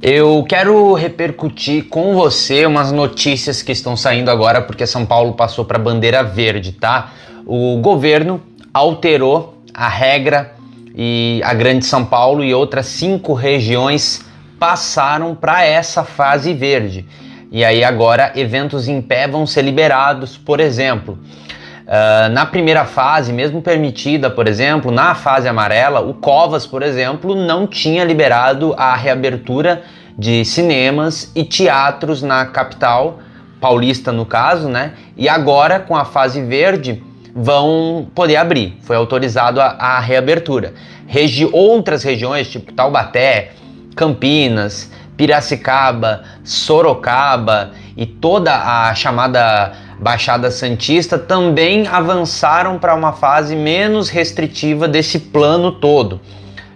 Eu quero repercutir com você umas notícias que estão saindo agora porque São Paulo passou para bandeira verde, tá? O governo alterou a regra e a Grande São Paulo e outras cinco regiões passaram para essa fase verde. E aí agora eventos em pé vão ser liberados, por exemplo. Uh, na primeira fase, mesmo permitida, por exemplo, na fase amarela, o Covas, por exemplo, não tinha liberado a reabertura de cinemas e teatros na capital paulista, no caso, né? E agora, com a fase verde, vão poder abrir. Foi autorizado a, a reabertura. Regi outras regiões, tipo Taubaté, Campinas, Piracicaba, Sorocaba e toda a chamada Baixada Santista também avançaram para uma fase menos restritiva desse plano todo.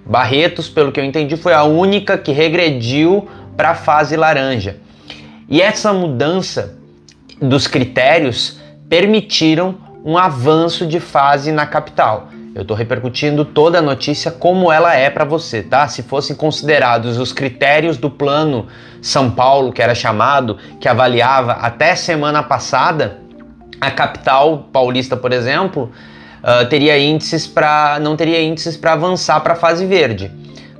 Barretos, pelo que eu entendi, foi a única que regrediu para a fase laranja. E essa mudança dos critérios permitiram um avanço de fase na capital. Eu estou repercutindo toda a notícia como ela é para você, tá? Se fossem considerados os critérios do plano São Paulo, que era chamado, que avaliava até semana passada, a capital paulista, por exemplo, uh, teria índices para não teria índices para avançar para a fase verde.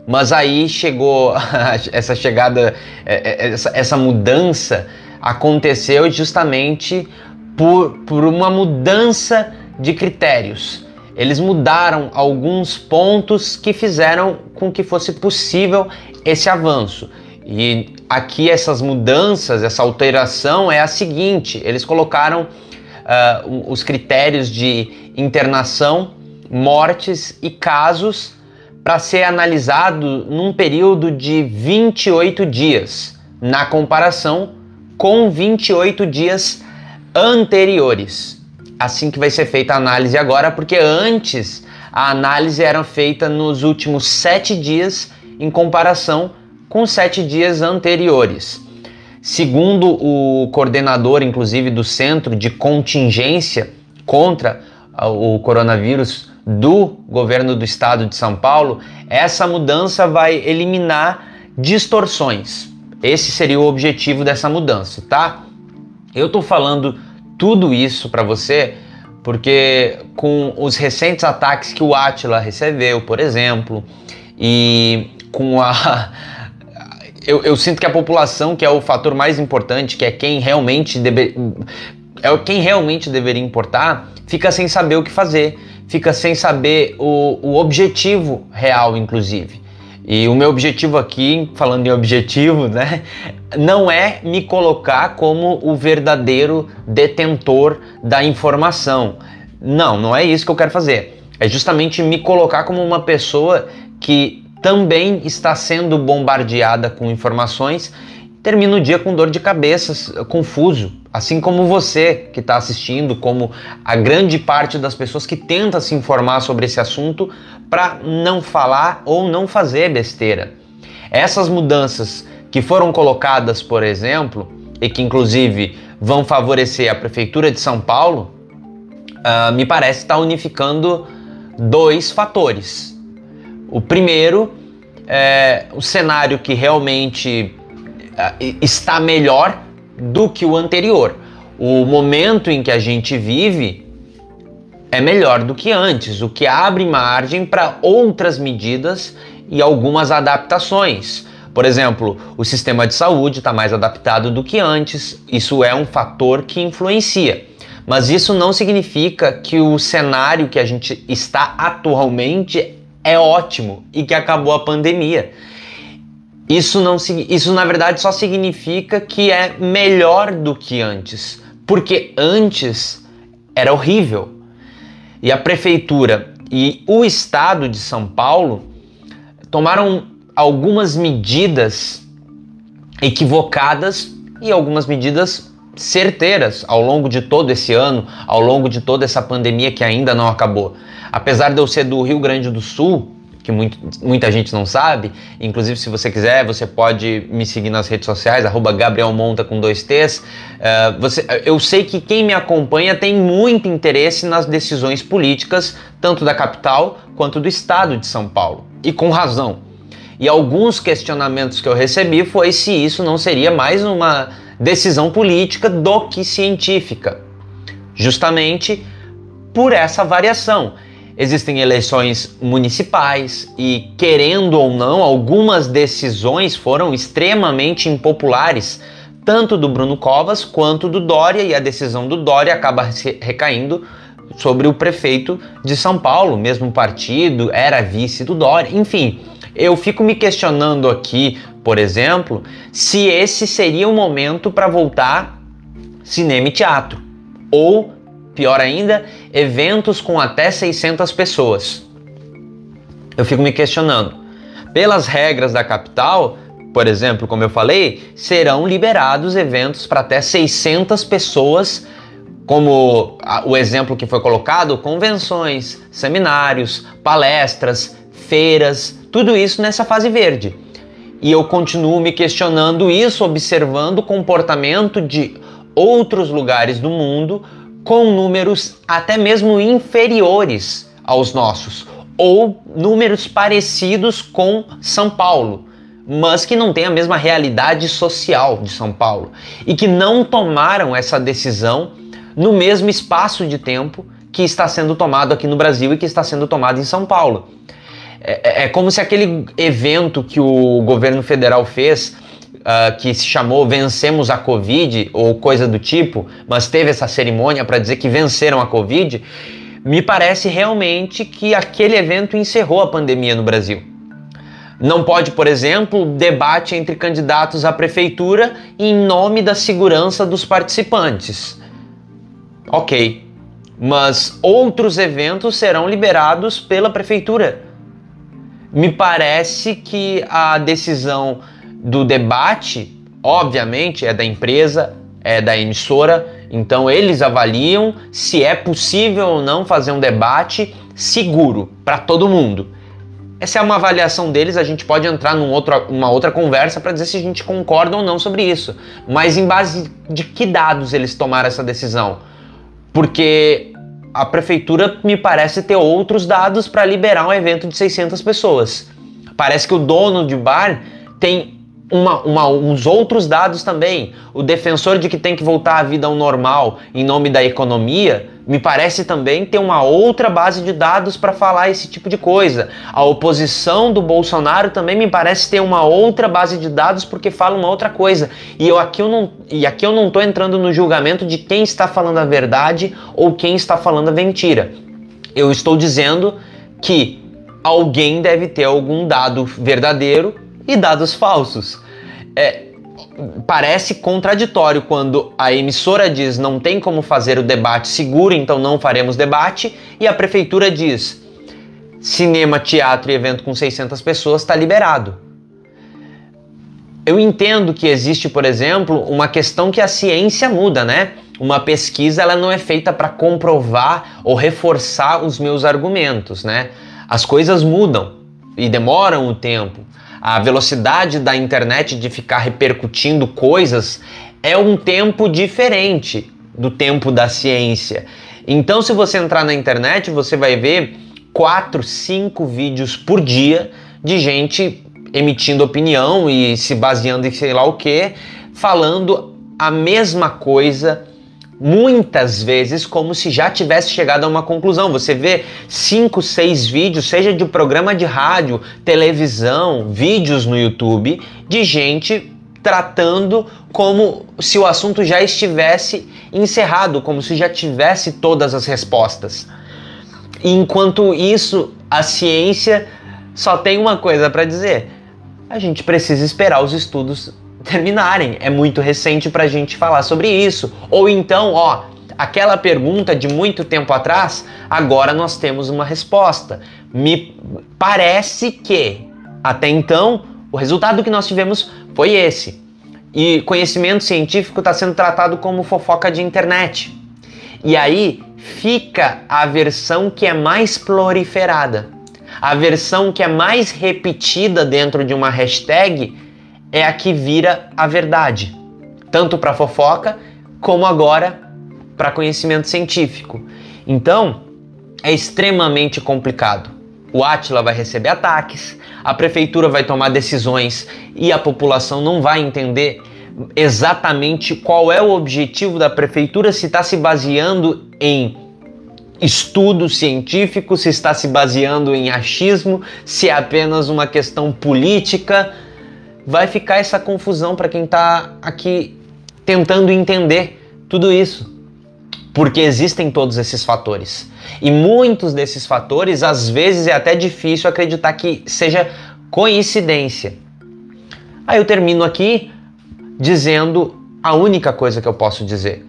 Mas aí chegou essa chegada, é, é, essa, essa mudança aconteceu justamente por, por uma mudança de critérios eles mudaram alguns pontos que fizeram com que fosse possível esse avanço. E aqui essas mudanças, essa alteração é a seguinte: eles colocaram uh, os critérios de internação, mortes e casos para ser analisado num período de 28 dias, na comparação com 28 dias anteriores assim que vai ser feita a análise agora, porque antes a análise era feita nos últimos sete dias em comparação com sete dias anteriores. Segundo o coordenador, inclusive, do Centro de Contingência contra o coronavírus do governo do estado de São Paulo, essa mudança vai eliminar distorções. Esse seria o objetivo dessa mudança, tá? Eu tô falando tudo isso para você porque com os recentes ataques que o Atila recebeu, por exemplo, e com a eu, eu, sinto que a população, que é o fator mais importante, que é quem realmente deve, é quem realmente deveria importar, fica sem saber o que fazer, fica sem saber o, o objetivo real, inclusive. E o meu objetivo aqui, falando em objetivo, né, não é me colocar como o verdadeiro detentor da informação. Não, não é isso que eu quero fazer. É justamente me colocar como uma pessoa que também está sendo bombardeada com informações, termina o dia com dor de cabeça, confuso, assim como você que está assistindo, como a grande parte das pessoas que tenta se informar sobre esse assunto para não falar ou não fazer besteira. Essas mudanças que foram colocadas, por exemplo, e que inclusive vão favorecer a Prefeitura de São Paulo, uh, me parece estar tá unificando dois fatores. O primeiro é o cenário que realmente está melhor do que o anterior. O momento em que a gente vive é melhor do que antes, o que abre margem para outras medidas e algumas adaptações. Por exemplo, o sistema de saúde está mais adaptado do que antes, isso é um fator que influencia. Mas isso não significa que o cenário que a gente está atualmente é ótimo e que acabou a pandemia. Isso, não, isso na verdade só significa que é melhor do que antes, porque antes era horrível e a prefeitura e o estado de São Paulo tomaram algumas medidas equivocadas e algumas medidas certeiras ao longo de todo esse ano, ao longo de toda essa pandemia que ainda não acabou. Apesar de eu ser do Rio Grande do Sul, que muito, muita gente não sabe. Inclusive, se você quiser, você pode me seguir nas redes sociais, arroba Gabriel Monta com dois T's. Uh, você, eu sei que quem me acompanha tem muito interesse nas decisões políticas, tanto da capital quanto do estado de São Paulo. E com razão. E alguns questionamentos que eu recebi foi se isso não seria mais uma decisão política do que científica. Justamente por essa variação. Existem eleições municipais e, querendo ou não, algumas decisões foram extremamente impopulares, tanto do Bruno Covas quanto do Dória, e a decisão do Dória acaba recaindo sobre o prefeito de São Paulo, mesmo partido, era vice do Dória, enfim. Eu fico me questionando aqui, por exemplo, se esse seria o momento para voltar cinema e teatro, ou pior ainda, eventos com até 600 pessoas. Eu fico me questionando. Pelas regras da capital, por exemplo, como eu falei, serão liberados eventos para até 600 pessoas, como o exemplo que foi colocado, convenções, seminários, palestras, feiras, tudo isso nessa fase verde. E eu continuo me questionando isso, observando o comportamento de outros lugares do mundo com números até mesmo inferiores aos nossos, ou números parecidos com São Paulo, mas que não têm a mesma realidade social de São Paulo e que não tomaram essa decisão no mesmo espaço de tempo que está sendo tomado aqui no Brasil e que está sendo tomado em São Paulo. É, é, é como se aquele evento que o governo federal fez uh, que se chamou Vencemos a Covid ou coisa do tipo, mas teve essa cerimônia para dizer que venceram a Covid, me parece realmente que aquele evento encerrou a pandemia no Brasil. Não pode, por exemplo, debate entre candidatos à prefeitura em nome da segurança dos participantes. Ok, mas outros eventos serão liberados pela prefeitura. Me parece que a decisão do debate, obviamente, é da empresa, é da emissora, então eles avaliam se é possível ou não fazer um debate seguro para todo mundo. Essa é uma avaliação deles, a gente pode entrar numa uma outra conversa para dizer se a gente concorda ou não sobre isso. Mas em base de que dados eles tomaram essa decisão? Porque a prefeitura me parece ter outros dados para liberar um evento de 600 pessoas. Parece que o dono de bar tem uma, uma, uns outros dados também. O defensor de que tem que voltar à vida ao normal em nome da economia, me parece também ter uma outra base de dados para falar esse tipo de coisa. A oposição do Bolsonaro também me parece ter uma outra base de dados porque fala uma outra coisa. E eu aqui eu não e aqui eu não estou entrando no julgamento de quem está falando a verdade ou quem está falando a mentira. Eu estou dizendo que alguém deve ter algum dado verdadeiro e dados falsos. É, parece contraditório quando a emissora diz não tem como fazer o debate seguro, então não faremos debate, e a prefeitura diz cinema, teatro e evento com 600 pessoas está liberado. Eu entendo que existe, por exemplo, uma questão que a ciência muda, né? Uma pesquisa ela não é feita para comprovar ou reforçar os meus argumentos, né? As coisas mudam e demoram o tempo a velocidade da internet de ficar repercutindo coisas é um tempo diferente do tempo da ciência. Então, se você entrar na internet, você vai ver quatro, cinco vídeos por dia de gente emitindo opinião e se baseando em sei lá o que, falando a mesma coisa muitas vezes como se já tivesse chegado a uma conclusão. Você vê cinco, seis vídeos, seja de programa de rádio, televisão, vídeos no YouTube, de gente tratando como se o assunto já estivesse encerrado, como se já tivesse todas as respostas. Enquanto isso, a ciência só tem uma coisa para dizer: a gente precisa esperar os estudos terminarem. É muito recente para a gente falar sobre isso. Ou então, ó, aquela pergunta de muito tempo atrás, agora nós temos uma resposta. Me parece que até então o resultado que nós tivemos foi esse. E conhecimento científico está sendo tratado como fofoca de internet. E aí fica a versão que é mais proliferada. A versão que é mais repetida dentro de uma hashtag é a que vira a verdade, tanto para fofoca como agora para conhecimento científico. Então, é extremamente complicado. O Atila vai receber ataques, a prefeitura vai tomar decisões e a população não vai entender exatamente qual é o objetivo da prefeitura, se está se baseando em estudo científico, se está se baseando em achismo, se é apenas uma questão política. Vai ficar essa confusão para quem está aqui tentando entender tudo isso. Porque existem todos esses fatores. E muitos desses fatores, às vezes, é até difícil acreditar que seja coincidência. Aí eu termino aqui dizendo a única coisa que eu posso dizer,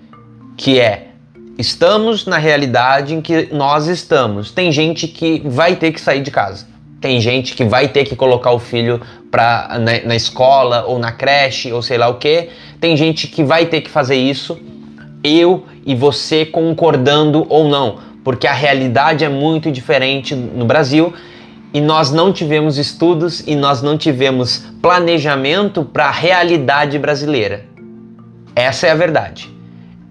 que é estamos na realidade em que nós estamos. Tem gente que vai ter que sair de casa. Tem gente que vai ter que colocar o filho pra, na, na escola ou na creche ou sei lá o que. Tem gente que vai ter que fazer isso. Eu e você concordando ou não, porque a realidade é muito diferente no Brasil e nós não tivemos estudos e nós não tivemos planejamento para a realidade brasileira. Essa é a verdade.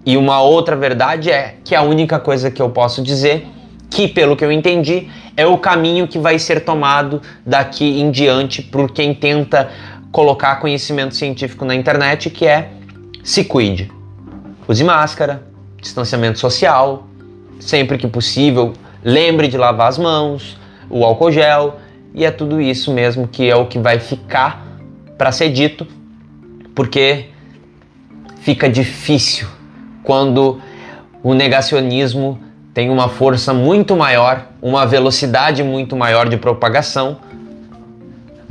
E uma outra verdade é que a única coisa que eu posso dizer, que pelo que eu entendi, é o caminho que vai ser tomado daqui em diante por quem tenta colocar conhecimento científico na internet, que é se cuide. Use máscara, distanciamento social, sempre que possível, lembre de lavar as mãos, o álcool gel, e é tudo isso mesmo que é o que vai ficar para ser dito, porque fica difícil quando o negacionismo tem uma força muito maior, uma velocidade muito maior de propagação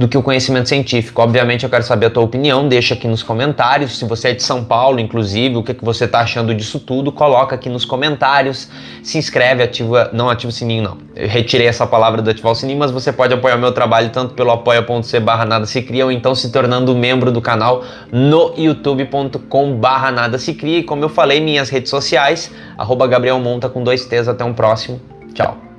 do que o conhecimento científico. Obviamente eu quero saber a tua opinião, deixa aqui nos comentários. Se você é de São Paulo, inclusive, o que, que você está achando disso tudo, coloca aqui nos comentários. Se inscreve, ativa, não ativa o sininho não. Eu retirei essa palavra do ativar o sininho, mas você pode apoiar meu trabalho tanto pelo apoia.c barra nada se cria ou então se tornando membro do canal no youtube.com barra nada se cria. E como eu falei, minhas redes sociais, arroba Gabriel Monta com dois T's. Até um próximo. Tchau.